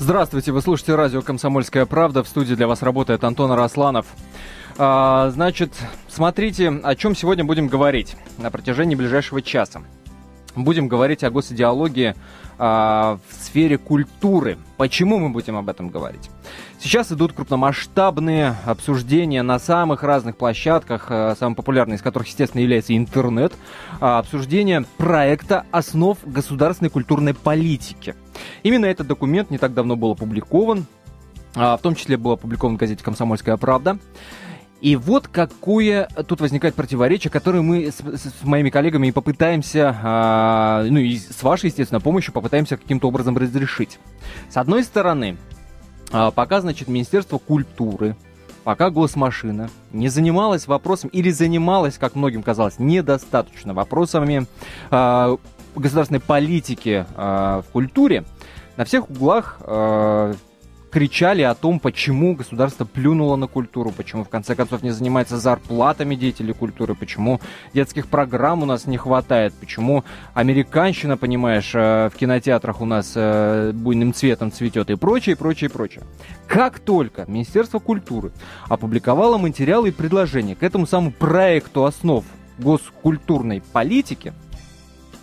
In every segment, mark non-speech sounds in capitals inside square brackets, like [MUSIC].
Здравствуйте, вы слушаете радио «Комсомольская правда». В студии для вас работает Антон Арасланов. А, значит, смотрите, о чем сегодня будем говорить на протяжении ближайшего часа. Будем говорить о госидеологии а, в сфере культуры. Почему мы будем об этом говорить? Сейчас идут крупномасштабные обсуждения на самых разных площадках, а, самым популярным из которых, естественно, является интернет, а, обсуждение проекта основ государственной культурной политики. Именно этот документ не так давно был опубликован, а, в том числе был опубликован в газете «Комсомольская правда». И вот какое тут возникает противоречие, которое мы с, с моими коллегами и попытаемся, а, ну и с вашей, естественно, помощью попытаемся каким-то образом разрешить. С одной стороны, а, пока, значит, Министерство культуры, пока госмашина не занималась вопросом, или занималась, как многим казалось, недостаточно вопросами а, государственной политики а, в культуре, на всех углах а, кричали о том, почему государство плюнуло на культуру, почему в конце концов не занимается зарплатами деятелей культуры, почему детских программ у нас не хватает, почему американщина, понимаешь, э, в кинотеатрах у нас э, буйным цветом цветет и прочее, прочее, прочее. Как только Министерство культуры опубликовало материалы и предложения к этому самому проекту основ госкультурной политики,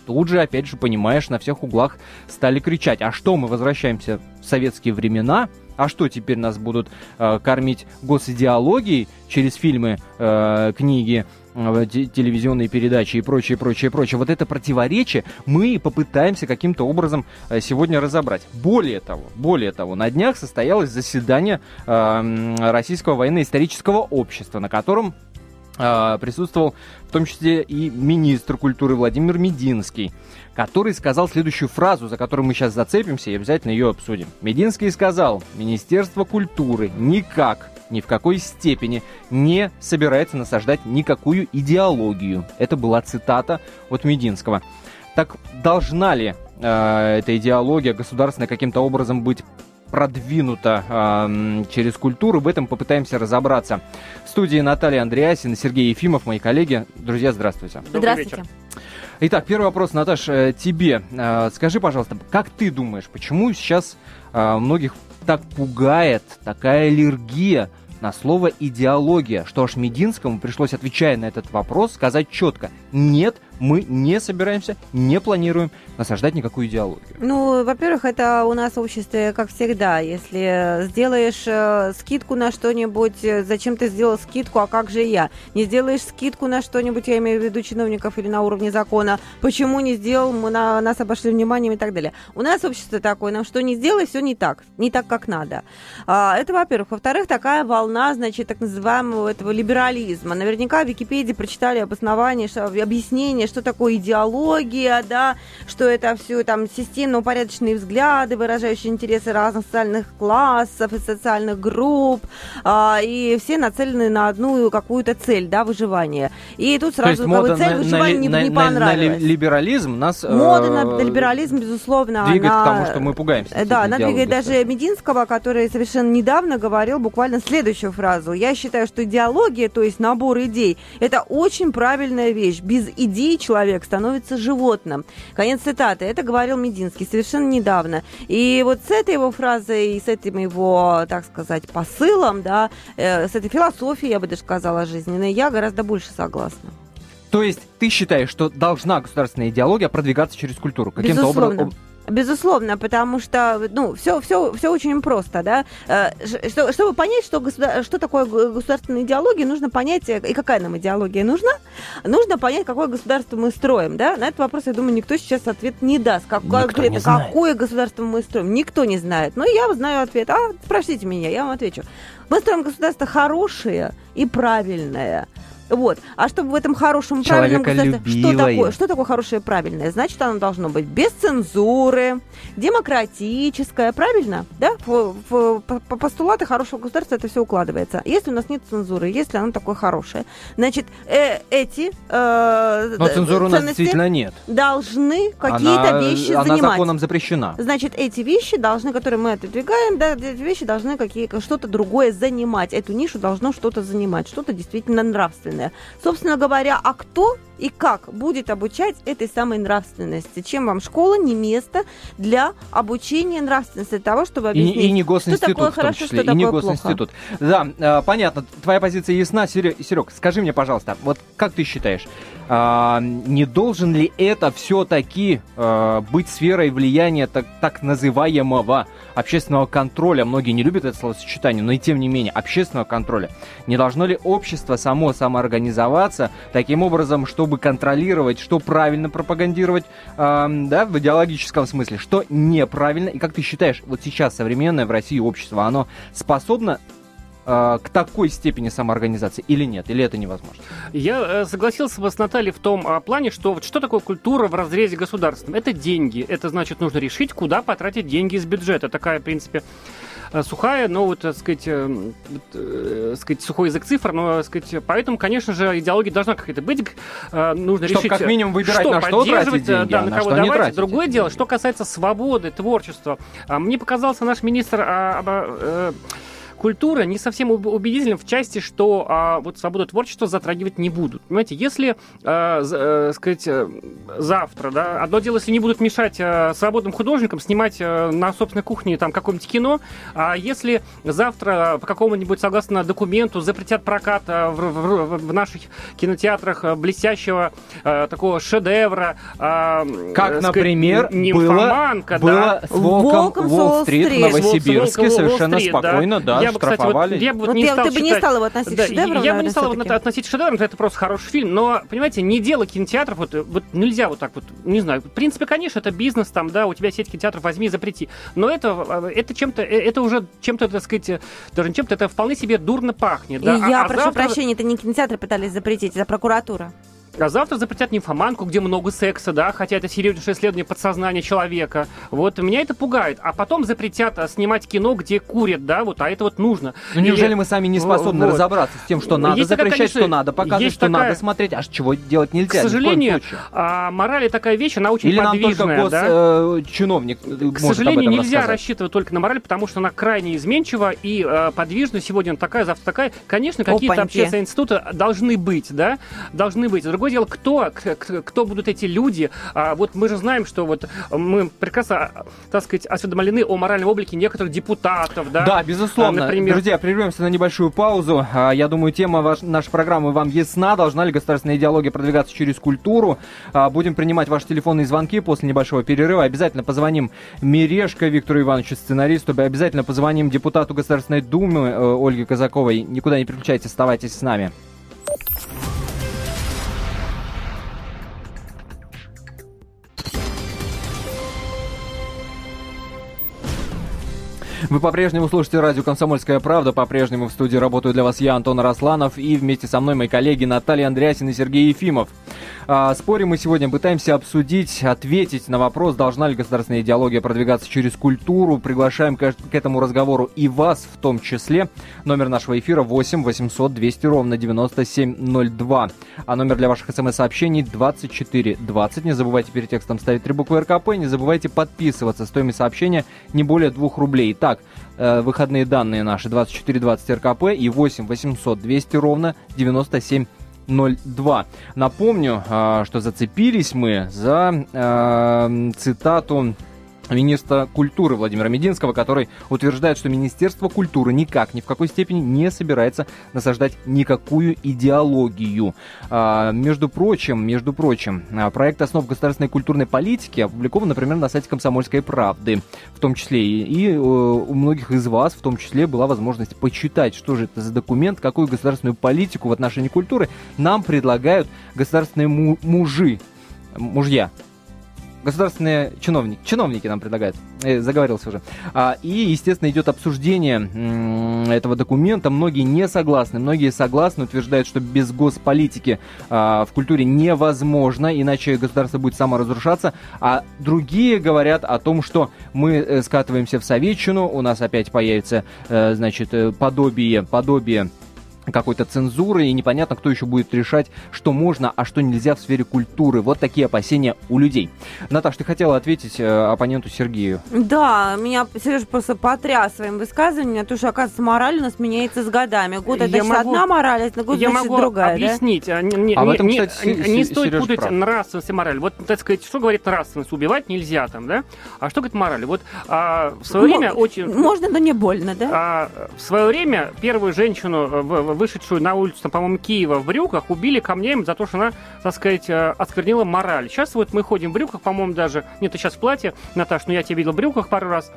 тут же, опять же, понимаешь, на всех углах стали кричать, а что, мы возвращаемся в советские времена, а что теперь нас будут э, кормить госидеологией через фильмы, э, книги, э, телевизионные передачи и прочее, прочее, прочее. Вот это противоречие мы попытаемся каким-то образом э, сегодня разобрать. Более того, более того, на днях состоялось заседание э, Российского военно-исторического общества, на котором присутствовал в том числе и министр культуры Владимир Мединский, который сказал следующую фразу, за которую мы сейчас зацепимся и обязательно ее обсудим. Мединский сказал, Министерство культуры никак, ни в какой степени не собирается насаждать никакую идеологию. Это была цитата от Мединского. Так должна ли э, эта идеология государственная каким-то образом быть продвинуто э, через культуру. В этом попытаемся разобраться. В студии Наталья Андреасин и Сергей Ефимов, мои коллеги. Друзья, здравствуйте. Здравствуйте. Итак, первый вопрос, Наташ, э, тебе. Э, скажи, пожалуйста, как ты думаешь, почему сейчас э, многих так пугает такая аллергия на слово идеология, что аж Мединскому пришлось, отвечая на этот вопрос, сказать четко, нет, мы не собираемся, не планируем насаждать никакую идеологию. Ну, во-первых, это у нас в обществе, как всегда, если сделаешь э, скидку на что-нибудь, э, зачем ты сделал скидку, а как же я? Не сделаешь скидку на что-нибудь, я имею в виду чиновников или на уровне закона, почему не сделал, мы на нас обошли вниманием и так далее. У нас общество такое, нам что не сделай, все не так, не так, как надо. А, это, во-первых. Во-вторых, такая волна значит, так называемого этого либерализма. Наверняка в Википедии прочитали обоснование, объяснение, что такое идеология, да, что это все там системно-упорядоченные взгляды, выражающие интересы разных социальных классов и социальных групп, а, и все нацелены на одну какую-то цель, да, выживание. И тут сразу То есть, цель на, выживания на, не, не на, понравилась. На либерализм нас... Мода э, на либерализм, безусловно, двигает она... к тому, что мы пугаемся. Да, она двигает даже Мединского, который совершенно недавно говорил буквально следующую фразу. Я считаю, что идеология, то есть набор идей, это очень правильная вещь. Без идей человек становится животным. Конец цитаты. Это говорил Мединский совершенно недавно. И вот с этой его фразой и с этим его, так сказать, посылом, да, э, с этой философией, я бы даже сказала, жизненной, я гораздо больше согласна. То есть ты считаешь, что должна государственная идеология продвигаться через культуру? Каким-то образом? Безусловно, потому что, ну, все, все, все очень просто, да. Э, что, чтобы понять, что, государ... что такое государственная идеология, нужно понять, э, и какая нам идеология нужна, нужно понять, какое государство мы строим, да. На этот вопрос, я думаю, никто сейчас ответ не даст. Как, конкретно, какое государство мы строим, никто не знает. Но я знаю ответ. А, спросите меня, я вам отвечу. Мы строим государство хорошее и правильное. Вот. А чтобы в этом хорошем правильном государстве... Что такое? Что такое хорошее правильное? Значит, оно должно быть без цензуры, демократическое, правильно? Да? В, в, по постулаты хорошего государства это все укладывается. Если у нас нет цензуры, если оно такое хорошее, значит, э, эти э, Но цензуры у нас действительно нет. Должны какие-то вещи она занимать. Она законом запрещена. Значит, эти вещи должны, которые мы отодвигаем, да, эти вещи должны какие что-то другое занимать. Эту нишу должно что-то занимать, что-то действительно нравственное Собственно говоря, а кто и как будет обучать этой самой нравственности. Чем вам школа не место для обучения нравственности, для того, чтобы объяснить, и, и не госинститут, что такое хорошо, числе, что и не такое госинститут. Да, э, понятно, твоя позиция ясна. Серег, скажи мне, пожалуйста, вот как ты считаешь, э, не должен ли это все-таки э, быть сферой влияния так, так называемого общественного контроля? Многие не любят это словосочетание, но и тем не менее, общественного контроля. Не должно ли общество само самоорганизоваться таким образом, чтобы контролировать, что правильно пропагандировать, э, да, в идеологическом смысле, что неправильно? И как ты считаешь, вот сейчас современное в России общество, оно способно э, к такой степени самоорганизации или нет? Или это невозможно? Я э, согласился бы с Натальей в том э, плане, что вот что такое культура в разрезе государственном? Это деньги. Это значит, нужно решить, куда потратить деньги из бюджета. Такая, в принципе, сухая, но вот, так сказать, э, э, сказать, сухой язык цифр, но, так сказать, поэтому, конечно же, идеология должна какая-то быть, э, нужно Чтоб решить, как минимум выбирать, что на что тратить деньги, да, а на на кого что давать. Другое дело, деньги. что касается свободы, творчества, а, мне показался наш министр а, а, культура не совсем уб- убедителен в части, что а, вот свободу творчества затрагивать не будут. Понимаете, если, а, э, сказать, э, завтра, да, одно дело, если не будут мешать э, свободным художникам снимать э, на собственной кухне там какое-нибудь кино, а если завтра по какому-нибудь, согласно документу, запретят прокат э, в, в- в наших кинотеатрах блестящего э, такого шедевра, а, Как, сказать, например, было, «Нимфоманка», да, было с Волком «Волком с Уолл-стрит в Уолл-стрит». Новосибирске. Совершенно Уолл-стрит, да. спокойно, да, я бы, кстати, вот, я бы вот Вот не я- стал ты бы не считать- стал его относить да, к шедеврам, я бы не стал его относить к шедеврам, это просто хороший фильм, но, понимаете, не дело кинотеатров, вот, вот нельзя вот так вот, не знаю, в принципе, конечно, это бизнес, там, да, у тебя сеть кинотеатров, возьми и запрети, но это, это чем-то, э, это уже чем-то, так сказать, даже не чем-то, это вполне себе дурно пахнет, да, И А- я а прошу завтра- прощения, это не кинотеатры пытались запретить, это прокуратура. А завтра запретят нимфоманку, где много секса, да, хотя это серьезнейшее исследование подсознания человека. Вот меня это пугает. А потом запретят а, снимать кино, где курят, да, вот, а это вот нужно. Ну неужели Или- мы сами не способны Вот. разобраться с тем, что надо Есть такая, запрещать, конечно, что надо показывать, есть что такая- надо смотреть, а чего делать нельзя? К сожалению, а, мораль такая вещь, она очень Или нам только подвижная, да? госчиновник К сожалению, нельзя рассчитывать только на мораль, потому что она крайне изменчива и э, подвижна. Сегодня она такая, завтра такая. Конечно, какие-то общественные институты должны быть, да, должны быть. Другое дело, кто, кто будут эти люди. А, вот мы же знаем, что вот мы прекрасно, так сказать, осведомлены о моральном облике некоторых депутатов, да. Да, безусловно. Например- Друзья, прервемся на небольшую паузу. А, Я думаю, тема ваш- нашей программы вам ясна. Должна ли государственная идеология продвигаться через культуру? А, Будем принимать ваши телефонные звонки после небольшого перерыва. Обязательно позвоним Мережко Виктору Ивановичу, сценаристу. Обязательно позвоним депутату Государственной Думы э, Ольге Казаковой. Никуда не переключайтесь, оставайтесь с нами. Вы по-прежнему слушаете радио «Комсомольская правда». По-прежнему в студии работаю для вас я, Антон Арасланов, и вместе со мной мои коллеги Наталья Андреасин и Сергей Ефимов. А, спорим мы сегодня, пытаемся обсудить, ответить на вопрос, должна ли государственная идеология продвигаться через культуру. Приглашаем к, этому разговору и вас в том числе. Номер нашего эфира 8 800 200 ровно 9702. А номер для ваших смс-сообщений 2420. Не забывайте перед текстом ставить три буквы РКП. Не забывайте подписываться. Стоимость сообщения не более 2 рублей. Итак, э, выходные данные наши 2420 РКП и 8 800 200 ровно 9702. Напомню, э, что зацепились мы за э, цитату министра культуры Владимира Мединского, который утверждает, что Министерство культуры никак, ни в какой степени не собирается насаждать никакую идеологию. А, между прочим, между прочим, а, проект основ государственной культурной политики опубликован, например, на сайте «Комсомольской правды», в том числе и, и э, у многих из вас, в том числе, была возможность почитать, что же это за документ, какую государственную политику в отношении культуры нам предлагают государственные му- мужи, мужья, государственные чиновники, чиновники нам предлагают, э, заговорился уже. А, и, естественно, идет обсуждение этого документа. Многие не согласны, многие согласны, утверждают, что без госполитики а, в культуре невозможно, иначе государство будет саморазрушаться. А другие говорят о том, что мы э, скатываемся в советчину, у нас опять появится, э, значит, подобие, подобие какой-то цензуры, и непонятно, кто еще будет решать, что можно, а что нельзя в сфере культуры. Вот такие опасения у людей. Наташ, ты хотела ответить э, оппоненту Сергею. Да, меня Сереж просто потряс своим высказыванием, потому что, оказывается, мораль у нас меняется с годами. Год это значит могу, одна мораль, а год я значит могу другая, объяснить. Да? Не, а не, в этом, не, кстати, не, не стоит Сереж путать прав. нравственность и мораль. Вот, так сказать, что говорит нравственность? Убивать нельзя там, да? А что говорит мораль? Вот а, в свое время очень... Можно, но не больно, да? А, в свое время первую женщину, вышедшую на улицу, там, по-моему, Киева в брюках, убили камнями за то, что она, так сказать, э, осквернила мораль. Сейчас вот мы ходим в брюках, по-моему, даже... Нет, ты сейчас в платье, Наташ, но я тебя видел в брюках пару раз.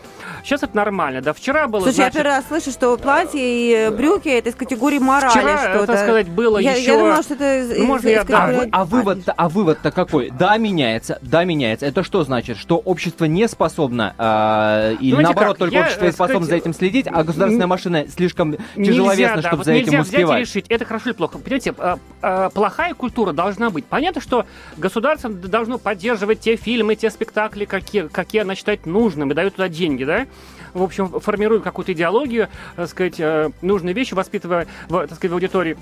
Сейчас это нормально, да. Вчера было, Слушай, значит... я первый раз слышу, что платье и брюки это из категории морали Вчера, что-то. так сказать, было я, еще... Я думала, что это из, ну, можно из, я, да. а, а вывод-то а вывод какой? Да, меняется, да, меняется. Это что значит? Что общество не способно, э, или Знаете наоборот, как? только я, общество способно сказать, за этим следить, а государственная машина слишком тяжеловесна, да, чтобы вот за этим успевать. решить, это хорошо или плохо. Понимаете, а, а, плохая культура должна быть. Понятно, что государство должно поддерживать те фильмы, те спектакли, какие, какие оно считает нужным, и дает туда деньги, да? В общем, формирует какую-то идеологию, так сказать, э, нужные вещи, воспитывая, так сказать, в аудитории.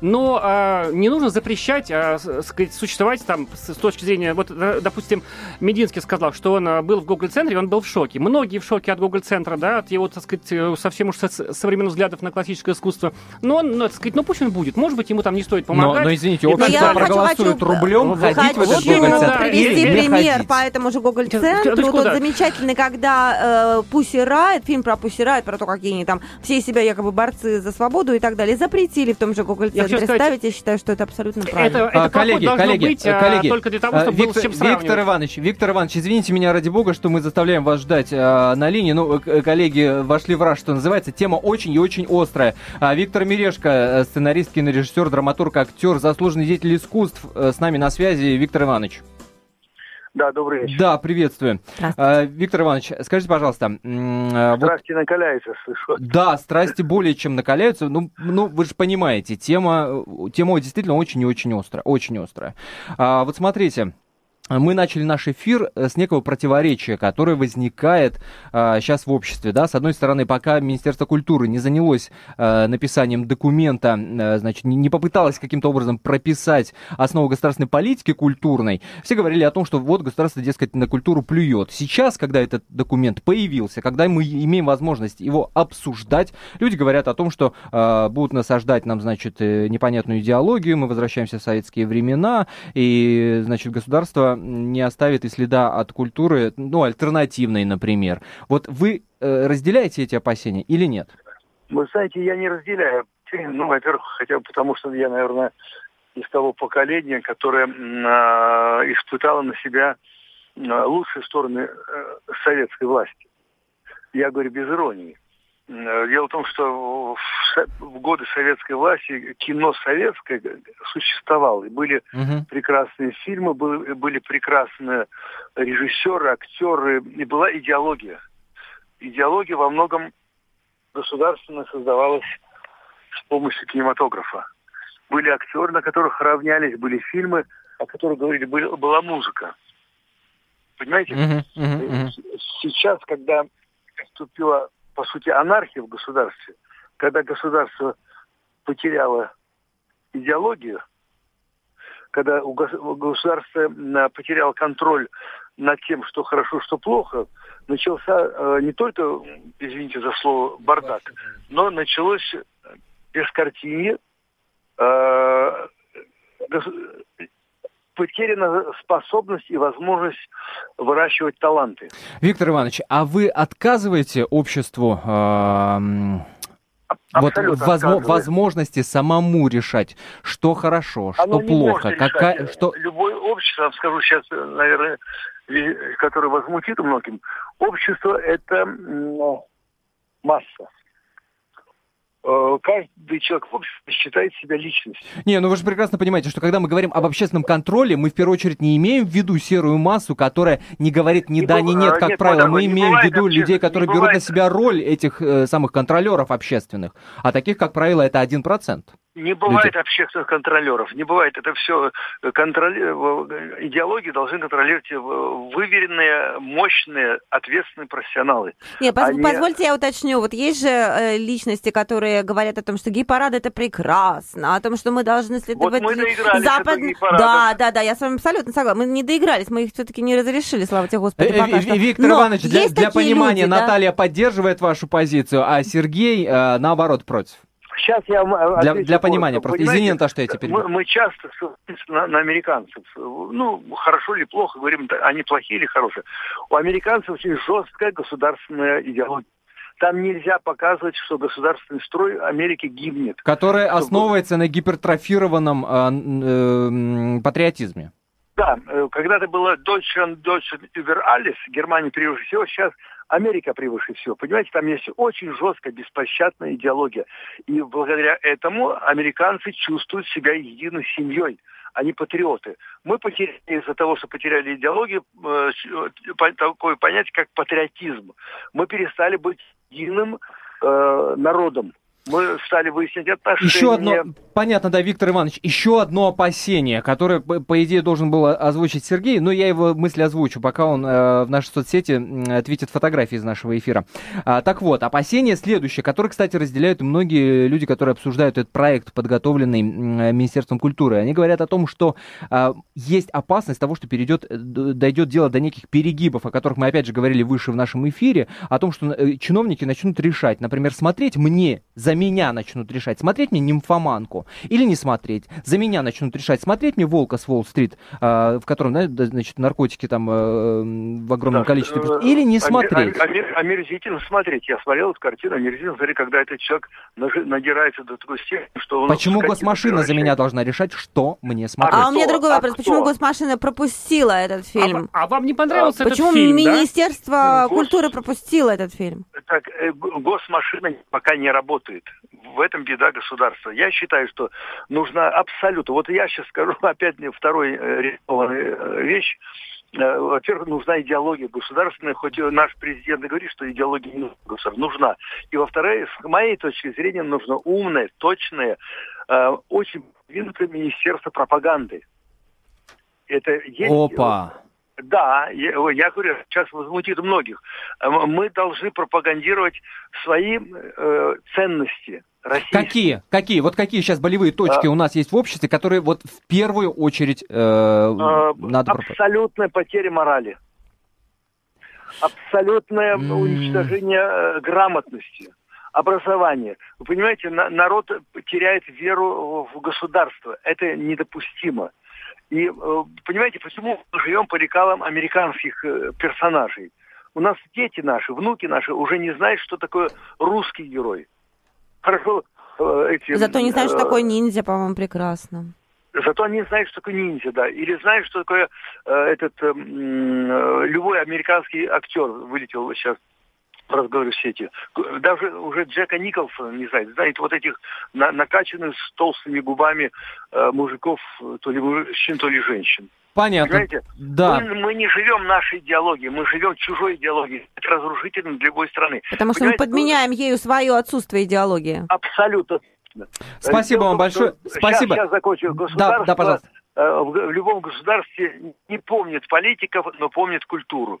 Но а, не нужно запрещать, а, сказать, существовать там с, с точки зрения, вот, допустим, Мединский сказал, что он а, был в Google центре он был в шоке. Многие в шоке от Google центра да, от его, так сказать, э, совсем уж современных взглядов на классическое искусство. Но он, ну, так сказать, ну пусть он будет, может быть, ему там не стоит помогать. Но, но извините, общество проголосует хочу, рублем, хочу, ходить в этот Google центр привести или пример ходить. по этому же Google центру. Тот замечательный, когда э, Пусси Райт, фильм про Пусси Райт, про то, какие они там все себя якобы борцы за свободу и так далее, запретили в том же Google центре центре сказать, ставить, я считаю, что это абсолютно правильно. Это, это а, коллеги, коллеги, быть, а, коллеги, только для того, чтобы Виктор, было с чем сравнивать. Виктор Иванович, Виктор Иванович, извините меня ради бога, что мы заставляем вас ждать а, на линии. Ну, коллеги вошли в раж, что называется. Тема очень и очень острая. А, Виктор Мирешко, э, сценарист, кинорежиссер, драматург, актер, заслуженный деятель искусств, э, с нами на связи. Виктор Иванович. Да, добрый вечер. Да, приветствую. А, Виктор Иванович, скажите, пожалуйста. А, страсти вот... накаляются, слышу. Да, страсти более чем накаляются. Ну, ну, вы же понимаете, тема, тема действительно очень и очень острая. Очень острая. А, вот смотрите, мы начали наш эфир э, с некого противоречия, которое возникает а, сейчас в обществе. Да? С одной стороны, пока Министерство культуры не занялось а, написанием документа, а, значит, не попыталось каким-то образом прописать основу государственной политики культурной, все говорили о том, что вот государство, дескать, на культуру плюет. Сейчас, когда этот документ появился, когда мы имеем возможность его обсуждать, люди говорят о том, что а, будут насаждать нам, значит, непонятную идеологию, мы возвращаемся в советские времена, и, значит, государство не оставит и следа от культуры, ну, альтернативной, например. Вот вы э, разделяете эти опасения или нет? Вы знаете, я не разделяю. Ну, во-первых, хотя бы потому, что я, наверное, из того поколения, которое э, испытало на себя э, лучшие стороны советской власти. Я говорю без иронии. Э, дело в том, что в годы советской власти кино советское существовало. И были угу. прекрасные фильмы, были, прекрасные режиссеры, актеры, и была идеология. Идеология во многом государственно создавалась с помощью кинематографа. Были актеры, на которых равнялись, были фильмы, о которых говорили, была музыка. Понимаете? Uh-huh, uh-huh, Сейчас, когда вступила по сути, анархия в государстве, когда государство потеряло идеологию, когда у государства потеряло контроль над тем, что хорошо, что плохо, начался э, не только, извините за слово, бардак, но началось э, потеряна способность и возможность выращивать таланты. Виктор Иванович, а вы отказываете обществу э, вот возможно, возможности самому решать, что хорошо, что Оно плохо, какая, что любое общество, я скажу сейчас, наверное, которое возмутит многим, общество это масса. Э, каждый человек в обществе считает себя личностью. Не, ну вы же прекрасно понимаете, что когда мы говорим об общественном контроле, мы в первую очередь не имеем в виду серую массу, которая не говорит ни не да, ни нет, как нет, правило. Мы имеем в виду людей, которые берут на себя роль этих э, самых контролеров общественных. А таких, как правило, это один процент. Не бывает люди. общественных контролеров, не бывает. Это все э, контроль... Э, идеологии должны контролировать э, выверенные, мощные, ответственные профессионалы. Не, поз... Они... позвольте я уточню. Вот есть же э, личности, которые говорят о том, что гей-парад это прекрасно, о том, что мы должны следовать... Вот мы Запад... Да, да, да, я с вами абсолютно согласна. Мы не доигрались, мы их все-таки не разрешили, слава тебе, Господи, пока что. Виктор Но Иванович, для, для понимания, люди, Наталья да? поддерживает вашу позицию, а Сергей, э, наоборот, против. Сейчас я для, для понимания, просто извини, то, что я теперь... Мы, мы часто на, на американцев, ну, хорошо или плохо, говорим, они плохие или хорошие. У американцев очень жесткая государственная идеология. Там нельзя показывать, что государственный строй Америки гибнет. Которая чтобы... основывается на гипертрофированном э, э, патриотизме. Да, э, когда-то было Deutschland, Deutschland über alles, Германия превыше всего, сейчас Америка превыше всего. Понимаете, там есть очень жесткая, беспощадная идеология. И благодаря этому американцы чувствуют себя единой семьей. Они патриоты. Мы потеряли из-за того, что потеряли идеологию, э, такое понятие, как патриотизм. Мы перестали быть единым э, народом мы стали выяснять отношения. Еще одно, понятно, да, Виктор Иванович, еще одно опасение, которое, по идее, должен был озвучить Сергей, но я его мысли озвучу, пока он э, в нашей соцсети твитит фотографии из нашего эфира. А, так вот, опасение следующее, которое, кстати, разделяют многие люди, которые обсуждают этот проект, подготовленный э, Министерством культуры. Они говорят о том, что э, есть опасность того, что перейдет, э, дойдет дело до неких перегибов, о которых мы, опять же, говорили выше в нашем эфире, о том, что э, чиновники начнут решать, например, смотреть мне за меня начнут решать, смотреть мне нимфоманку или не смотреть. За меня начнут решать, смотреть мне Волка с Уолл-стрит, э, в котором, да, значит, наркотики там э, в огромном да, количестве, э, или не смотреть. Омер, омерзительно смотреть. Я смотрел эту картину, омерзительно смотреть, когда этот человек надирается до такой степени, что он... Почему госмашина за меня должна решать, что мне а смотреть? А, у меня другой вопрос. А почему госмашина пропустила этот а фильм? А, а вам не понравился а, этот почему фильм, Почему Министерство да? культуры пропустило этот фильм? Так, госмашина пока не работает в этом беда государства. Я считаю, что нужна абсолютно... Вот я сейчас скажу [LAUGHS] опять мне второй э, э, вещь. Э, во-первых, нужна идеология государственная, хоть наш президент и говорит, что идеология не нужна. И во-вторых, с моей точки зрения, нужно умное, точное, очень продвинутое министерство пропаганды. Это есть... Опа! Да, я, я говорю, сейчас возмутит многих. Мы должны пропагандировать свои э, ценности. Российские. Какие? Какие? Вот какие сейчас болевые точки а, у нас есть в обществе, которые вот в первую очередь э, а, надо... Абсолютная потеря морали. Абсолютное mm. уничтожение э, грамотности образования. Вы понимаете, на, народ теряет веру в государство. Это недопустимо. И э, понимаете, почему мы живем по лекалам американских э, персонажей? У нас дети наши, внуки наши уже не знают, что такое русский герой. Хорошо, э, эти... Зато не знают, что такое ниндзя, по-моему, прекрасно. Зато они знают, что такое ниндзя, да. Или знают, что такое э, этот э, любой американский актер вылетел сейчас разговоры в сети. Даже уже Джека Николсона не знает. Знает вот этих на, накачанных с толстыми губами э, мужиков, то ли мужчин, то ли женщин. Понятно. Понимаете? Да. Мы, мы не живем нашей идеологией, мы живем чужой идеологией. Это разрушительно для любой страны. Потому что Понимаете? мы подменяем ею свое отсутствие идеологии. Абсолютно. Спасибо вам большое. Спасибо. Сейчас, сейчас закончу. Государство, да, да, пожалуйста. Э, в любом государстве не помнит политиков, но помнит культуру.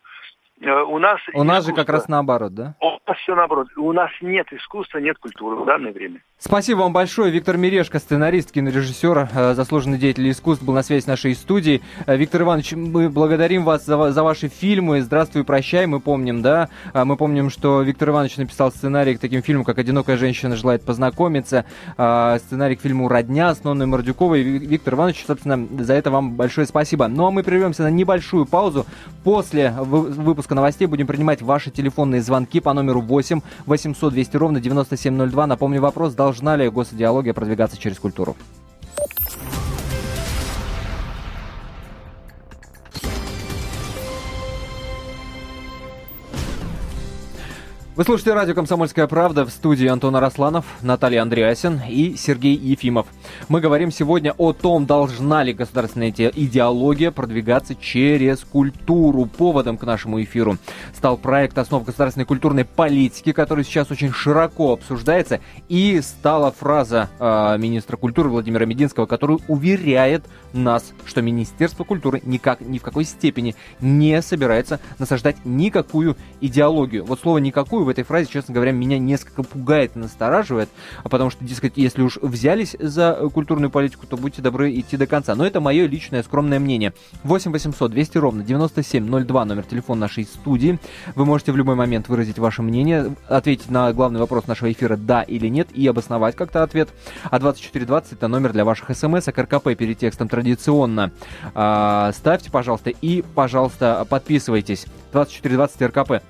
Э, у нас... У нас же как раз наоборот, да? У нас все наоборот. У нас нет искусства, нет культуры в данное время. Спасибо вам большое. Виктор Мирешко, сценарист, кинорежиссер, э, заслуженный деятель искусств, был на связи с нашей студией. Э, Виктор Иванович, мы благодарим вас за, за ваши фильмы. «Здравствуй, прощай», мы помним, да? Мы помним, что Виктор Иванович написал сценарий к таким фильмам, как «Одинокая женщина желает познакомиться», сценарий к фильму «Родня» с Нонной Мордюковой. Виктор Иванович, собственно, за это вам большое спасибо. Ну а мы прервемся на небольшую паузу. После выпуска новостей будем принимать ваши телефонные звонки по номеру 8 800 200 ровно 9702. Напомню вопрос, должна ли госидеология продвигаться через культуру? Вы слушаете радио «Комсомольская правда» в студии Антона Росланов, Наталья Андреасин и Сергей Ефимов. Мы говорим сегодня о том, должна ли государственная идеология продвигаться через культуру. Поводом к нашему эфиру стал проект «Основ государственной культурной политики», который сейчас очень широко обсуждается, и стала фраза э, министра культуры Владимира Мединского, который уверяет нас, что Министерство культуры никак, ни в какой степени не собирается насаждать никакую идеологию. Вот слово «никакую» в этой фразе, честно говоря, меня несколько пугает и настораживает, потому что, дескать, если уж взялись за культурную политику, то будьте добры идти до конца. Но это мое личное скромное мнение. 8 800 200 ровно 9702 номер телефона нашей студии. Вы можете в любой момент выразить ваше мнение, ответить на главный вопрос нашего эфира «да» или «нет» и обосновать как-то ответ. А 2420 это номер для ваших смс, а РКП перед текстом традиционно. А, ставьте, пожалуйста, и, пожалуйста, подписывайтесь. 2420 РКП.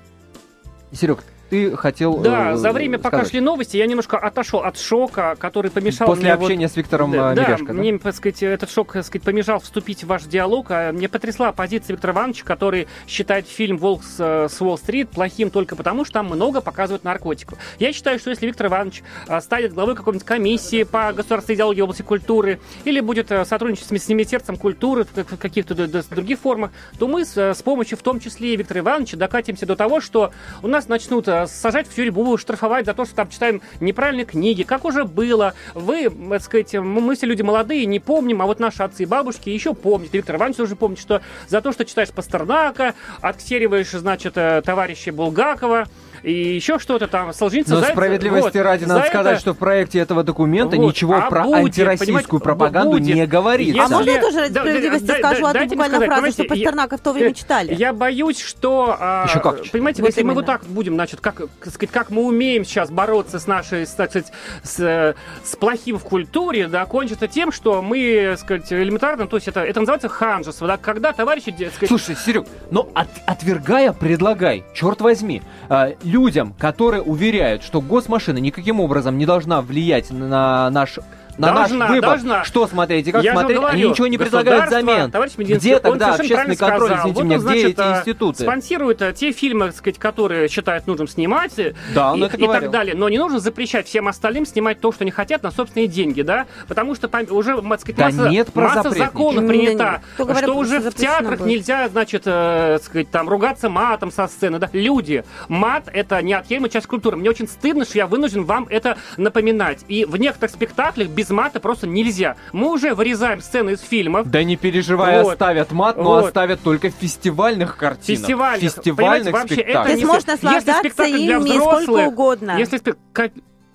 Серег, ты хотел Да, э, за время, сказать. пока шли новости, я немножко отошел от шока, который помешал После мне общения вот, с Виктором да, Мирешко, да, да, мне, так сказать, этот шок, так сказать, помешал вступить в ваш диалог. А мне потрясла позиция Виктора Ивановича, который считает фильм «Волк с, э, с Уолл-стрит» плохим только потому, что там много показывают наркотиков. Я считаю, что если Виктор Иванович э, станет главой какой-нибудь комиссии по государственной идеологии в области культуры или будет сотрудничать с Министерством культуры в каких-то других формах, то мы с, с помощью, в том числе и Виктора Ивановича, докатимся до того, что у нас начнут сажать в будут штрафовать за то, что там читаем неправильные книги, как уже было. Вы, так сказать, мы все люди молодые, не помним, а вот наши отцы и бабушки еще помнят. Виктор Иванович уже помнит, что за то, что читаешь Пастернака, отксериваешь, значит, э, товарища Булгакова, и еще что-то там. Солженицын Но справедливости вот, ради надо сказать, это... что в проекте этого документа вот, ничего а про будет, антироссийскую пропаганду будет. не говорится. А можно я тоже ради справедливости да, скажу да, одну буквально фразу, что Пастернака в то время читали? Я боюсь, что... А, еще как? Понимаете, вот если именно. мы вот так будем, значит, как, сказать, как мы умеем сейчас бороться с нашей, так сказать, с, с плохим в культуре, да, кончится тем, что мы, сказать, элементарно, то есть это, это называется ханжество, да, когда товарищи... Сказать... Слушай, Серег, но ну, от, отвергая, предлагай, черт возьми, а, людям, которые уверяют, что госмашина никаким образом не должна влиять на наш на должна, наш выбор. Должна. Что смотреть и как Я смотреть, говорю, они ничего не предлагают взамен. Где тогда общественный контроль, сказал. извините вот меня, он, значит, где эти институты? Спонсирует э, те фильмы, сказать, которые считают нужным снимать э, да, и, и так далее. Но не нужно запрещать всем остальным снимать то, что не хотят, на собственные деньги, да? Потому что уже, так сказать, да масса, нет масса законов принята, что говоря, уже в театрах будет. нельзя, значит, э, сказать, там, ругаться матом со сцены, да? Люди, мат — это неотъемлемая часть культуры. Мне очень стыдно, что я вынужден вам это напоминать. И в некоторых спектаклях без без мата просто нельзя. Мы уже вырезаем сцены из фильмов. Да не переживай, вот. оставят мат, но вот. оставят только в фестивальных картинах. Фестивальных. Фестивальных вообще спектаклях. Это Ты сможешь наслаждаться ими сколько угодно. Если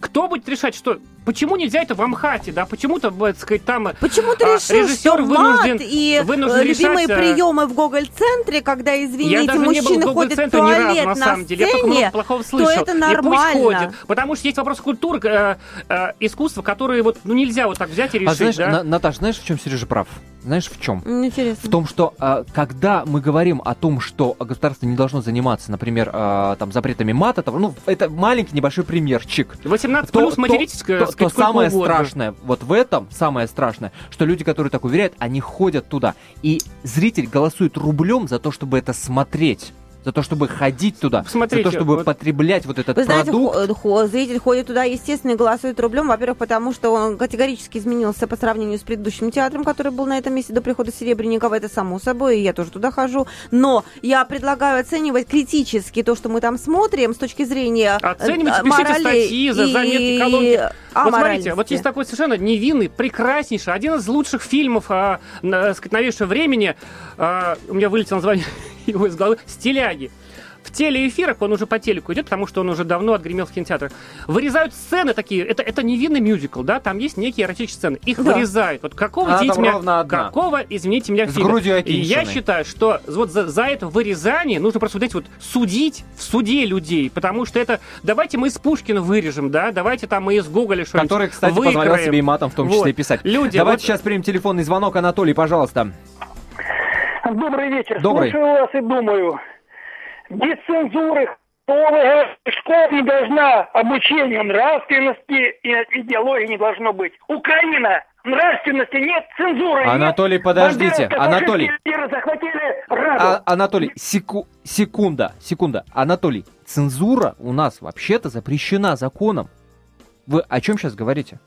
кто будет решать, что Почему нельзя это в Амхате, да? Почему-то, так сказать, там Почему ты а, решил, что вынужден, и вынужден любимые решать... приемы в Гоголь-центре, когда, извините, мужчины ходят в туалет разу, на, на сцене, Я плохого слышал. то это нормально. И пусть ходит, потому что есть вопрос культуры, э, э, искусства, которые вот, ну, нельзя вот так взять и решить, а знаешь, да? На, Наташа, знаешь, в чем Сережа прав? Знаешь, в чем? Интересно. В том, что э, когда мы говорим о том, что государство не должно заниматься, например, э, там, запретами мата, там, ну, это маленький небольшой примерчик. 18 то, плюс материтесь, то, то самое угодно. страшное, вот в этом самое страшное, что люди, которые так уверяют, они ходят туда. И зритель голосует рублем за то, чтобы это смотреть за то, чтобы ходить туда, Смотрите, за то, чтобы вот... потреблять вот этот Вы продукт. Знаете, хо- зритель ходит туда, естественно, и голосует рублем. Во-первых, потому что он категорически изменился по сравнению с предыдущим театром, который был на этом месте до прихода Серебренникова. Это само собой, и я тоже туда хожу. Но я предлагаю оценивать критически то, что мы там смотрим с точки зрения э, Оценивайте, пишите статьи, за заметки, колонки. А вот смотрите, вот есть такой совершенно невинный, прекраснейший, один из лучших фильмов а, на, сказать, новейшего времени. А, у меня вылетело название [LAUGHS] его из головы. «Стиляги» в телеэфирах, он уже по телеку идет, потому что он уже давно отгремел в кинотеатрах, вырезают сцены такие, это, это невинный мюзикл, да, там есть некие эротические сцены, их да. вырезают. Вот какого, а извините меня, какого, извините меня, фильма? И я считаю, что вот за, за это вырезание нужно просто вот эти вот судить в суде людей, потому что это, давайте мы из Пушкина вырежем, да, давайте там мы из Гоголя что-нибудь Который, кстати, выкроем. позволял себе и матом в том числе вот. писать. Люди, Давайте вот... сейчас примем телефонный звонок. Анатолий, пожалуйста. Добрый вечер. Добрый. Слушаю вас и думаю. Без цензуры школ не должна обучение нравственности и идеологии не должно быть. Украина нравственности, нет цензуры. Анатолий, нет подождите, Анатолий. захватили. А, Анатолий, секу, секунда, секунда. Анатолий, цензура у нас вообще-то запрещена законом. Вы о чем сейчас говорите?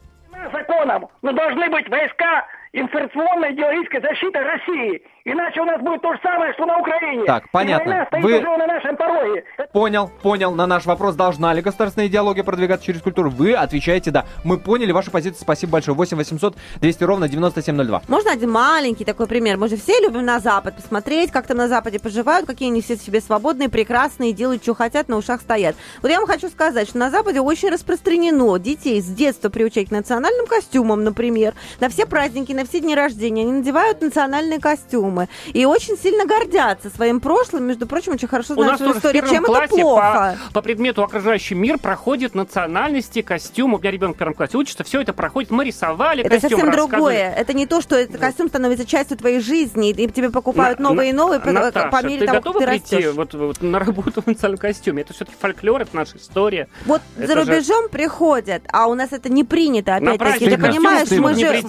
Законом, но должны быть войска информационной идеологической защиты России. Иначе у нас будет то же самое, что на Украине. Так, понятно. И война стоит Вы- уже на нашем пороге. Понял, понял. На наш вопрос, должна ли государственная идеология продвигаться через культуру, вы отвечаете да. Мы поняли вашу позицию, спасибо большое. 8 800 200 ровно 9702. Можно один маленький такой пример? Мы же все любим на Запад посмотреть, как там на Западе поживают, какие они все себе свободные, прекрасные, делают, что хотят, на ушах стоят. Вот я вам хочу сказать, что на Западе очень распространено детей с детства приучать к национальным костюмам, например. На все праздники, на все дни рождения они надевают национальные костюмы. И очень сильно гордятся своим прошлым. Между прочим, очень хорошо знают свою историю. Чем это плохо? по, по предмету окружающий мир проходит национальности, костюм. У меня ребенок в первом классе учится, все это проходит. Мы рисовали Это костюм, совсем другое. Это не то, что этот костюм становится частью твоей жизни, и тебе покупают На- новые и новые Наташа, по мере ты того, готова как ты прийти растешь. вот, вот на работу в национальном костюме? Это все-таки фольклор, это наша история. Вот Это за же- рубежом приходят, а у нас это не принято, опять-таки. Ты понимаешь, мы же...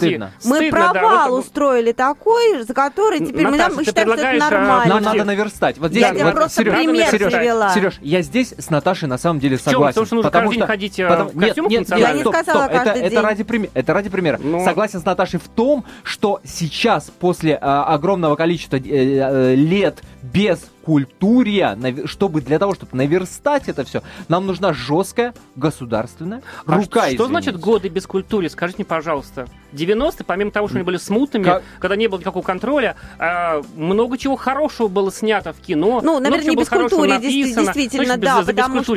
Мы Стыдно, да, провал вот- устроили такой, за который теперь мы, Наташа, мы считаем, что это а, нормально. Нам надо наверстать. Вот здесь, Я вот, просто Серёж, пример Серёж, привела. Серёж, я здесь с Наташей на самом деле согласен. Потому что нужно каждый день ходить, э, в нет, нет, национальных? Я не сказала стоп, это, каждый это день. ради примера. Это ради примера. Ну. Согласен с Наташей в том, что сейчас после э, огромного количества э, э, лет без культурия, наве- чтобы для того, чтобы наверстать это все, нам нужна жесткая государственная А рука. что извините. значит годы без культуры? Скажите мне, пожалуйста. 90-е, помимо того, что они были смутными, Как- когда не было никакого контроля, а, много чего хорошего было снято в кино. Ну, наверное, не без культуры, написано. действительно, без- да, за потому что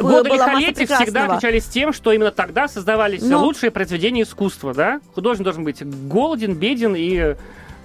Годы лихолетия всегда отличались тем, что именно тогда создавались Но- лучшие произведения искусства, да? Художник должен быть голоден, беден и,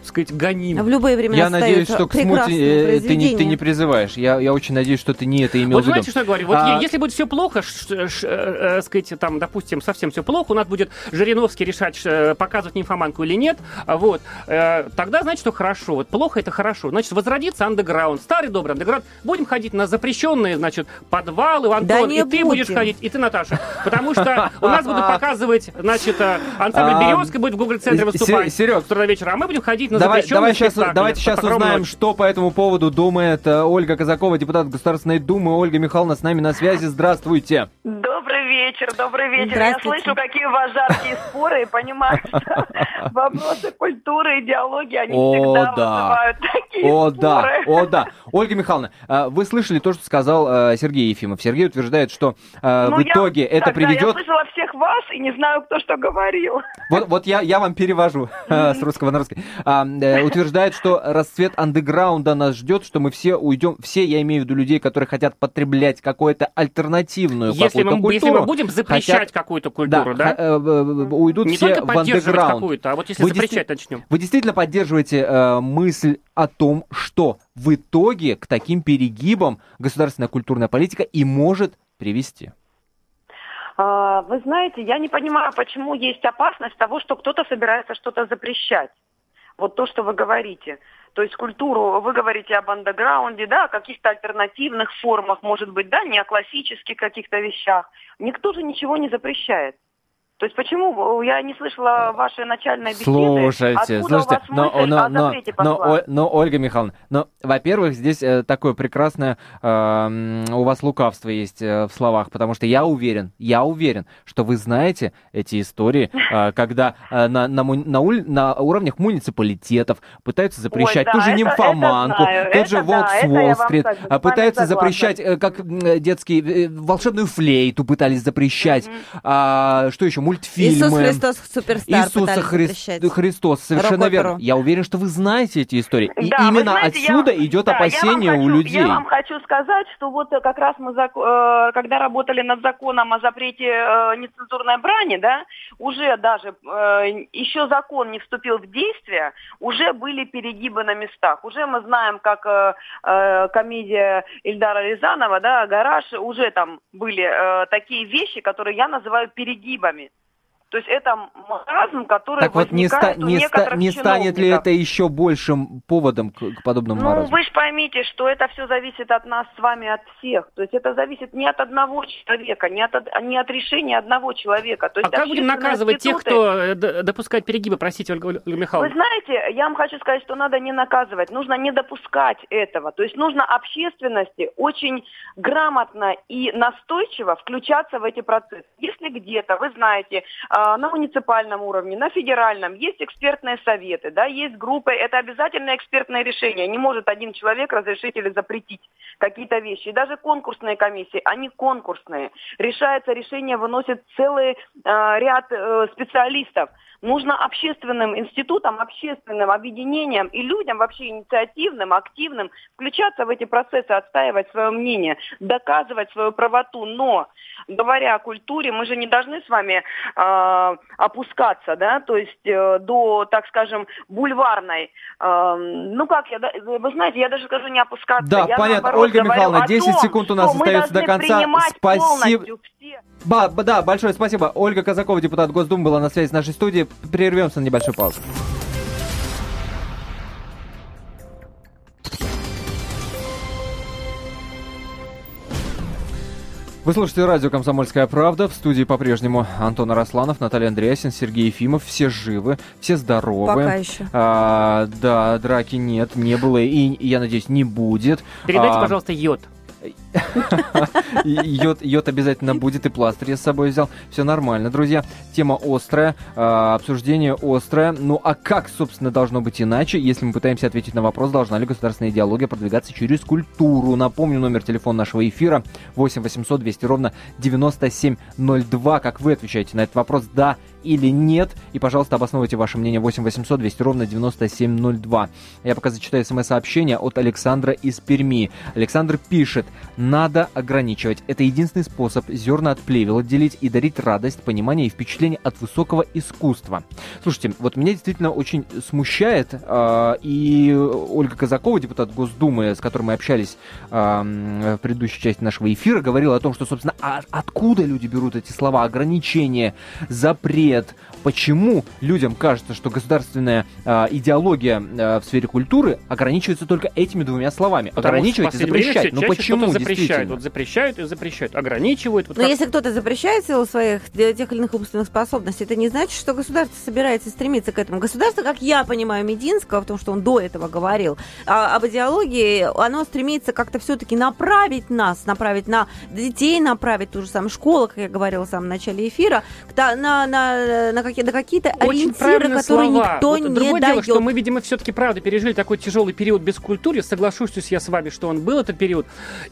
сказать, гоним. В любые времена Я надеюсь, что к смуте э, ты не, ты не призываешь. Я, я очень надеюсь, что ты не это имел Вот в виду. знаете, что я говорю? Вот А- если будет все плохо, ш- ш- э, э, сказать, там, допустим, совсем все плохо, у нас будет Жириновский решать, ш- э, показывать нимфоманку или нет, а вот, э, тогда значит, что хорошо. Вот плохо это хорошо. Значит, возродится андеграунд, старый добрый андеграунд. Будем ходить на запрещенные, значит, подвалы, Антон, Да не и ты будешь будем. ходить, и ты, Наташа. Потому что у нас будут [LAUGHS] показывать, значит, э, ансамбль А, «Березка» будет в Google-центре выступать. Серёг, с вечера, а мы будем ходить на Давай, давай сейчас, давайте сейчас узнаем, ночи. что по этому поводу думает э, Ольга Казакова, депутат Государственной Думы. Ольга Михайловна с нами на связи. Здравствуйте. Добрый вечер, добрый вечер. Я слышу, какие у вас жаркие споры, и понимаю, что [LAUGHS] вопросы культуры, идеологии, они О, всегда да. вызывают такие О, споры. да, о, да. Ольга Михайловна, э, вы слышали то, что сказал э, Сергей Ефимов. Сергей утверждает, что Ну, в я- итоге это так, да, я приведет... слышала всех вас и не знаю, кто что говорил. Вот, вот я, я вам перевожу с русского на русский. А, э, утверждает, что расцвет андеграунда нас ждет, что мы все уйдем, все, я имею в виду людей, которые хотят потреблять какую-то альтернативную Если какую-то мы, если культуру. мы будем запрещать хотят- какую-то культуру, да? х- э, э, уйдут Не все только в поддерживать андеграунд. какую-то, а вот если Вы запрещать начнем. Вы действительно поддерживаете э, мысль о том, что в итоге к таким перегибам государственная культурная политика и может привести? А, Вы знаете, я не понимаю, почему есть опасность того, что кто-то собирается что-то запрещать. Вот то, что вы говорите. То есть культуру, вы говорите об андеграунде, да, о каких-то альтернативных формах, может быть, да, не о классических каких-то вещах. Никто же ничего не запрещает. То есть почему я не слышала вашей начальной беседы? Слушайте, Откуда у слушайте, вас но, но, о но, запрете но, посла? О- но, Ольга Михайловна, но, во-первых, здесь э, такое прекрасное э, у вас лукавство есть э, в словах, потому что я уверен, я уверен, что вы знаете эти истории, э, [LAUGHS] когда э, на, на, на, уль- на уровнях муниципалитетов пытаются запрещать да, ту же это- нимфоманку, это тот же да, Волк с Уолл-стрит, а пытаются запрещать, э, как э, э, волшебную флейту пытались запрещать, а, что еще, мультфильмы. Иисус Христос суперстар Иисуса Хри-. Христос, совершенно Рок-оперу. верно. Я уверен, что вы знаете эти истории. И Да, вы именно знаете, я- отсюда идет да, я вам опасение у хочу- людей. Я вам хочу сказать, что вот э, как раз мы, зак- э, когда работали над законом о запрете э, нецензурной брани, да, уже даже еще закон не вступил в действие, уже были перегибы на местах. Уже мы знаем, как комедия Ильдара Рязанова, да, «Гараж», уже там были э, такие вещи, которые я называю перегибами. То есть это маразм, который Так вот, не, ста- не, ста- не станет ли это еще большим поводом к, к подобному Ну, маразму? вы же поймите, что это все зависит от нас с вами, от всех. То есть это зависит не от одного человека, не от, не от решения одного человека. То А есть как будем наказывать тех, институты- кто э, допускает перегибы? Простите, Ольга, Ольга Вы Михайловна. знаете, я вам хочу сказать, что надо не наказывать, нужно не допускать этого. То есть нужно общественности очень грамотно и настойчиво включаться в эти процессы. Если где-то, вы знаете, а, на муниципальном уровне, на федеральном есть экспертные советы, да, есть группы, это обязательно экспертное решение. Не может один человек разрешить или запретить какие-то вещи. И даже конкурсные комиссии, они конкурсные. Решается решение, выносит целый а, ряд э, специалистов. Нужно общественным институтам, общественным объединениям и людям вообще инициативным, активным включаться в эти процессы, отстаивать свое мнение, доказывать свою правоту. Но, говоря о культуре, мы же не должны с вами э, опускаться, да, то есть э, до, так скажем, бульварной. э, ну как, я, вы знаете, я даже скажу не опускаться. Да, я, понятно. наоборот, Ольга Михайловна, о 10 том, секунд у нас остается до конца. Спасибо. все ба- да, большое спасибо. Ольга Казакова, депутат Госдумы, была на связи с нашей студией. Прервемся на небольшую паузу. Вы слушаете радио «Комсомольская правда». В студии по-прежнему Антон Арасланов, Наталья Андреасин, Сергей Ефимов. Все живы, все здоровы. Пока еще. А, да, драки нет, не было и, я надеюсь, не будет. Передайте, А, пожалуйста, йод. Йод, йод обязательно будет, и пластырь я с собой взял. Все нормально, друзья. Тема острая, а, обсуждение острое. Ну а как, собственно, должно быть иначе, если мы пытаемся ответить на вопрос, должна ли государственная идеология продвигаться через культуру? Напомню, номер телефона нашего эфира 8 800 200 ровно 9702. Как вы отвечаете на этот вопрос, да или нет? И, пожалуйста, обосновывайте ваше мнение 8 800 200 ровно 9702. Я пока зачитаю смс-сообщение от Александра из Перми. Александр пишет, надо ограничивать. Это единственный способ зерна от плевел отделить и дарить радость, понимание и впечатление от высокого искусства. Слушайте, вот меня действительно очень смущает, э, и Ольга Казакова, депутат Госдумы, с которой мы общались э, в предыдущей части нашего эфира, говорила о том, что, собственно, а откуда люди берут эти слова? Ограничение, запрет. Почему людям кажется, что государственная э, идеология э, в сфере культуры ограничивается только этими двумя словами? Потому в Ограничивать и запрещать. Ну почему, запрещают. Вот запрещают и запрещают. Ограничивают. Вот Но как- если кто-то запрещает в силу своих тех или иных умственных способностей, это не значит, что государство собирается стремиться к этому. Государство, как я понимаю Мединского, потому что он до этого говорил, а, об идеологии, оно стремится как-то все-таки направить нас, направить на детей, направить ту же самую школу, как я говорила в самом начале эфира, та- на, на, на, какие, на какие-то Очень ориентиры, которые слова. никто Вот не Другое дает. дело, что мы, видимо, все-таки правда пережили такой тяжелый период без культуры. Соглашусь я с вами, что он был этот период.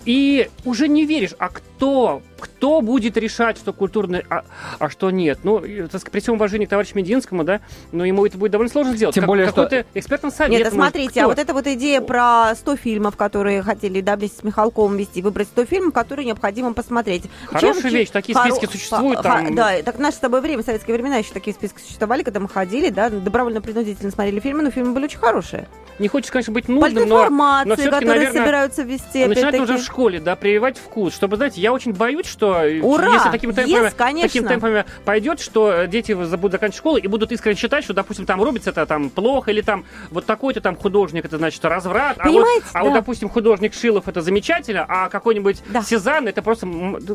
И уже не веришь, а кто, кто будет решать, что культурное, а, а что нет? Ну, так сказать, при всем уважении к товарищу Мединскому, да, но ему это будет довольно сложно сделать. Тем Как- более, что- какой-то экспертный совет. Нет, а может, смотрите, а кто? вот эта вот идея про 100 фильмов, которые хотели, да, вместе с Михалковым вести, выбрать 100 фильмов, которые необходимо посмотреть. Хорошая вещь, такие хоро- списки существуют, там- Да, так наше с тобой время, в советские времена еще такие списки существовали, когда мы ходили, да, добровольно-принудительно смотрели фильмы, но фильмы были очень хорошие. Не хочется, конечно, быть нудным, но... но которые наверное, собираются вести, Начинать опять-таки. нужно в школе, да, прививать вкус. Чтобы, знаете, я очень боюсь, что э, Ура! если такими темпами, Yes, конечно. такими темпами пойдет, что э, дети за- будут заканчивать школу и будут искренне считать, что, допустим, там рубится это там плохо, или там вот такой-то там художник, это значит разврат, а вот, Понимаете, а вот, да. допустим, художник Шилов это замечательно, а какой-нибудь Да. Сезанн это просто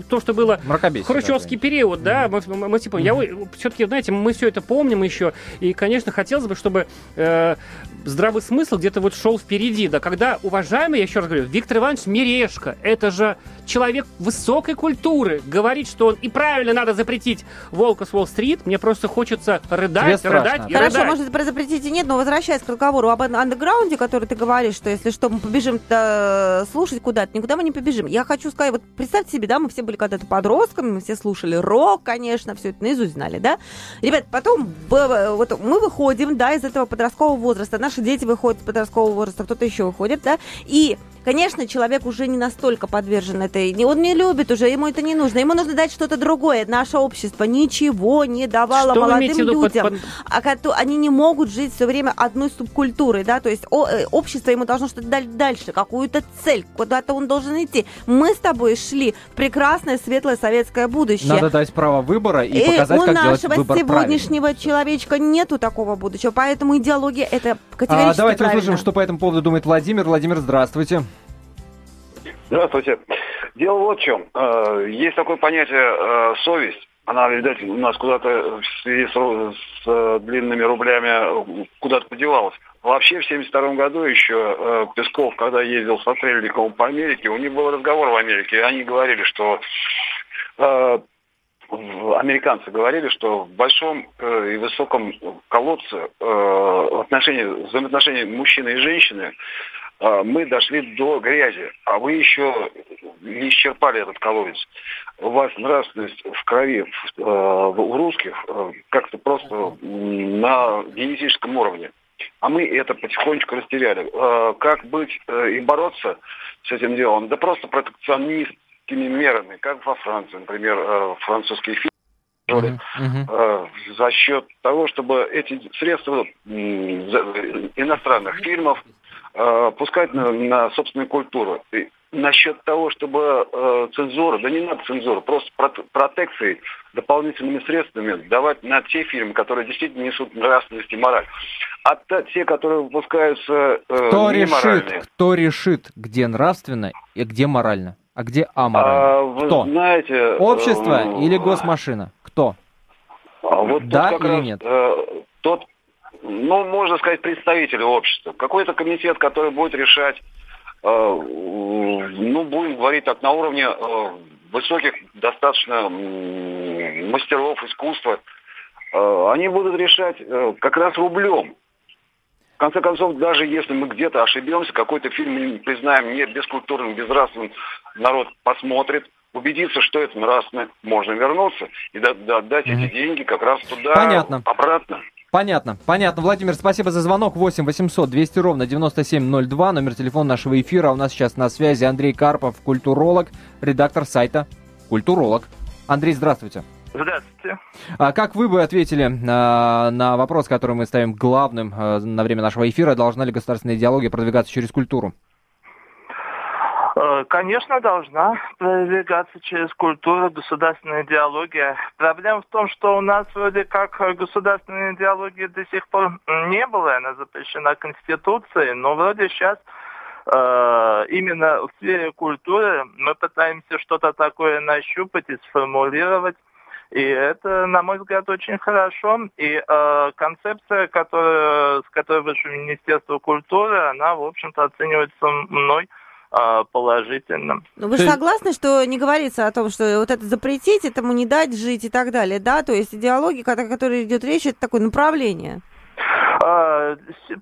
то, что было Мракобесие хрущевский период, да, мы, мы- мы, типа, я все-таки, знаете, мы все это помним еще, и, конечно, хотелось бы, чтобы э, здравый смысл где-то вот шел впереди, да, когда уважаемый, я еще раз говорю, Виктор Иванович Мерешко, это же человек высокой культуры, говорит, что он и правильно надо запретить Волка с Уолл-стрит, мне просто хочется рыдать, рыдать и Хорошо, рыдать. может, про запретить и нет, но возвращаясь к разговору об ан- андеграунде, который ты говоришь, что если что, мы побежим э, слушать куда-то, никуда мы не побежим. Я хочу сказать, вот представьте себе, да, мы все были когда-то подростками, мы все слушали рок, конечно, все это наизусть знали, да. Ребят, потом вот мы выходим, да, из этого подросткового возраста, наши дети выходят из подросткового возраста, кто-то еще выходит, да, и конечно, человек уже не настолько подвержен этой... Он не любит уже, ему это не нужно. Ему нужно дать что-то другое. Наше общество ничего не давало Что молодым виду под- людям. под- А они не могут жить все время одной субкультурой, да, то есть о- э, общество ему должно что-то дать дальше, какую-то цель, куда-то он должен идти. Мы с тобой шли в прекрасное, светлое советское будущее. Надо дать право выбора и, И показать, у как делать нашего выбор правильно. сегодняшнего человечка нету такого будущего, поэтому идеология это категорически А, давайте правильно. услышим, что по этому поводу думает Владимир. Владимир, здравствуйте. Здравствуйте. Дело вот в чем. Э, Есть такое понятие э, совесть. Она, видать, у нас куда-то в связи с, с, э, длинными рублями куда-то подевалась. Вообще в 72 году еще э, Песков, когда ездил с Стрельниковым по Америке, у них был разговор в Америке, и они говорили, что э, американцы говорили, что в большом э, и высоком колодце э, отношения, взаимоотношения мужчины и женщины мы дошли до грязи, а вы еще не исчерпали этот колодец. У вас нравственность в крови э, у русских э, как-то просто на генетическом уровне. А мы это потихонечку растеряли. Э, Как быть и бороться с этим делом? Да просто протекционистскими мерами, как во Франции, например, французские фильмы э, за счет того, чтобы эти средства иностранных фильмов пускать на, на собственную культуру. И насчет того, чтобы э, цензуру, да не надо цензуру, просто прот- протекции дополнительными средствами давать на те фильмы, которые действительно несут нравственность и мораль. А те, которые выпускаются э, Кто решит, кто решит, где нравственно и где морально, а где аморально? а, вы Кто? знаете... Общество э, или госмашина? Кто? А вот Да или раз, нет? э, тот, ну, можно сказать, представители общества. Какой-то комитет, который будет решать, э, ну, будем говорить так, на уровне э, высоких достаточно м, мастеров искусства, э, они будут решать э, как раз рублем. В конце концов, даже если мы где-то ошибемся, какой-то фильм мы признаем не бескультурным, безнравственным, народ посмотрит, убедится, что это нравственно, можно вернуться и да- да- отдать Мгм. эти деньги как раз туда, Понятно. обратно. Понятно, понятно. Владимир, спасибо за звонок. 8 800 200 ровно 9702, номер телефона нашего эфира. У нас сейчас на связи Андрей Карпов, культуролог, редактор сайта «Культуролог». Андрей, здравствуйте. Здравствуйте. А как вы бы ответили на, на вопрос, который мы ставим главным э, на время нашего эфира, должна ли государственная идеология продвигаться через культуру? Э, Конечно, должна продвигаться через культуру государственная идеология. Проблема в том, что у нас вроде как государственной идеологии до сих пор не было, она запрещена Конституцией, но вроде сейчас э, именно в сфере культуры мы пытаемся что-то такое нащупать и сформулировать. И это, на мой взгляд, очень хорошо. И э, концепция, которая, с которой вышло Министерство культуры, она, в общем-то, оценивается мной э, положительно. Ну, вы же согласны, что не говорится о том, что вот это запретить, этому не дать жить и так далее, да? То есть идеология, о которой идет речь, это такое направление.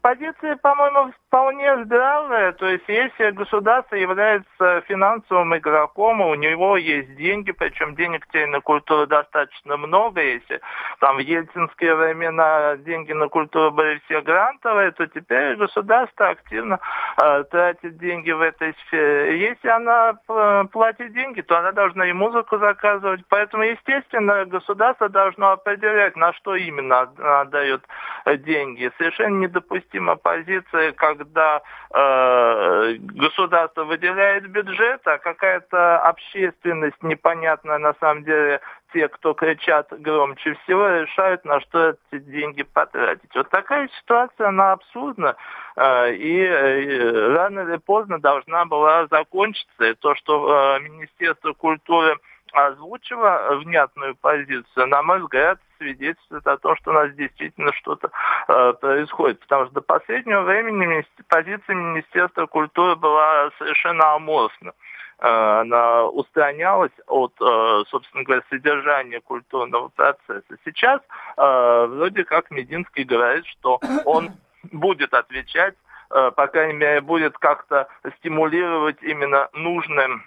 Позиция, по-моему, вполне здравая. То есть, если государство является финансовым игроком, у него есть деньги, причем денег теперь на культуру достаточно много. Если там в ельцинские времена деньги на культуру были все грантовые, то теперь государство активно э, тратит деньги в этой сфере. Если она э, платит деньги, то она должна и музыку заказывать. Поэтому, естественно, государство должно определять, на что именно от- отдает деньги. Совершенно недопустима позиция, когда э, государство выделяет бюджет, а какая-то общественность непонятная на самом деле те, кто кричат громче всего, решают, на что эти деньги потратить. Вот такая ситуация, она абсурдна, э, и э, рано или поздно должна была закончиться. И то, что э, Министерство культуры озвучила внятную позицию, на мой взгляд, свидетельствует о том, что у нас действительно что-то э, происходит. Потому что до последнего времени министр- позиция Министерства культуры была совершенно аморфна. Э, Она устранялась от, э, собственно говоря, содержания культурного процесса. Сейчас э, вроде как Мединский говорит, что он будет отвечать, э, по крайней мере, будет как-то стимулировать именно нужным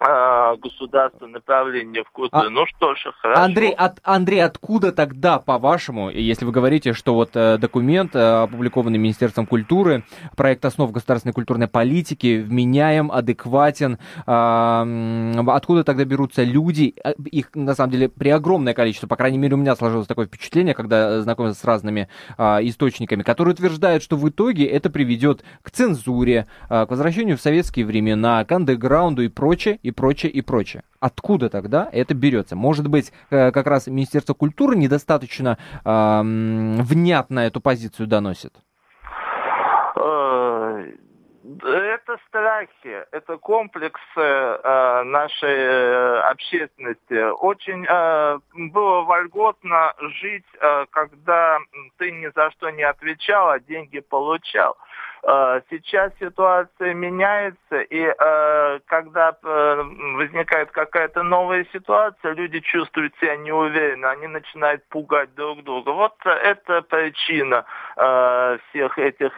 э, государства направления в культуру. А, ну что ж, хорошо. Андрей, от, Андрей, откуда тогда, по-вашему, если вы говорите, что вот э, документ, э, опубликованный Министерством культуры, проект основ государственной культурной политики, вменяем, адекватен, э, откуда тогда берутся люди? Э, их, на самом деле, при огромное количество, по крайней мере, у меня сложилось такое впечатление, когда знакомился с разными э, источниками, которые утверждают, что в итоге это приведет к цензуре, э, к возвращению в советские времена, к андеграунду и прочее, и прочее, и прочее. Откуда тогда это берется? Может быть, э, как раз Министерство культуры недостаточно э, внятно эту позицию доносит? Э, это страхи, это комплексы э, нашей э, общественности. Очень э, было вольготно жить, э, когда ты ни за что не отвечал, а деньги получал. Сейчас ситуация меняется, и э, когда э, возникает какая-то новая ситуация, люди чувствуют себя неуверенно, они начинают пугать друг друга. Вот это причина всех этих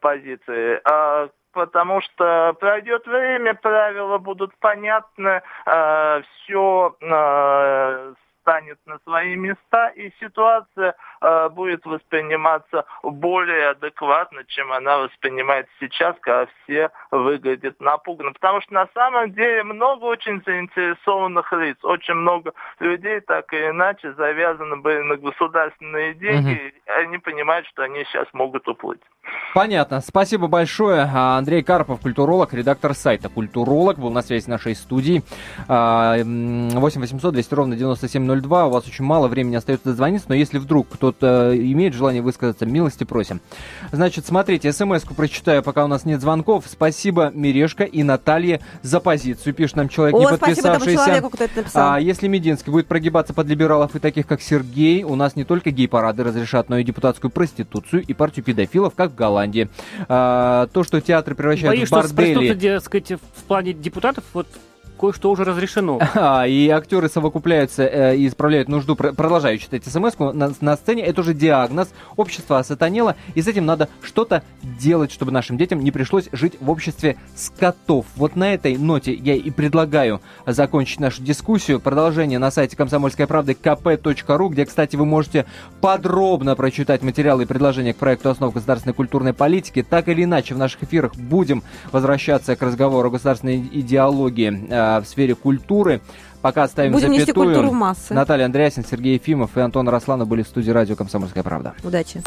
позиций а потому что пройдет время, правила будут понятны, э, все э, станет на свои места, и ситуация э, будет восприниматься более адекватно, чем она воспринимается сейчас, когда все выглядят напуганно. Потому что на самом деле много очень заинтересованных лиц, очень много людей так или иначе завязаны были на государственные деньги, угу. и они понимают, что они сейчас могут уплыть. Понятно. Спасибо большое. А, Андрей Карпов, культуролог, редактор сайта «Культуролог», был на связи с нашей студией. 8 800 200 ровно 9702. У вас очень мало времени остается дозвониться, но если вдруг кто-то имеет желание высказаться, милости просим. Значит, смотрите, смс-ку прочитаю, пока у нас нет звонков. Спасибо, Мирешка и Наталье, за позицию. Пишет нам человек, О, не подписавшийся. Человеку, кто это написал. А, если Мединский будет прогибаться под либералов и таких, как Сергей, у нас не только гей-парады разрешат, но и депутатскую проституцию и партию педофилов, как в Голландии. А, то, что театры превращают Боюсь, в бордели... Что сказать, в плане депутатов, вот кое-что уже разрешено. [LAUGHS] А, и актеры совокупляются э, и исправляют нужду. Продолжаю читать смс на, на сцене. Это уже диагноз. Общество осатанело, и с этим надо что-то делать, чтобы нашим детям не пришлось жить в обществе скотов. Вот на этой ноте я и предлагаю закончить нашу дискуссию. Продолжение на сайте комсомольской правды kp.ru, где, кстати, вы можете подробно прочитать материалы и предложения к проекту основ государственной культурной политики. Так или иначе, в наших эфирах будем возвращаться к разговору о государственной идеологии э, в сфере культуры. Пока ставим Будем запятую. нести культуру массы. Наталья Андреасин, Сергей Ефимов и Антон Росланов были в студии радио «Комсомольская правда». Удачи.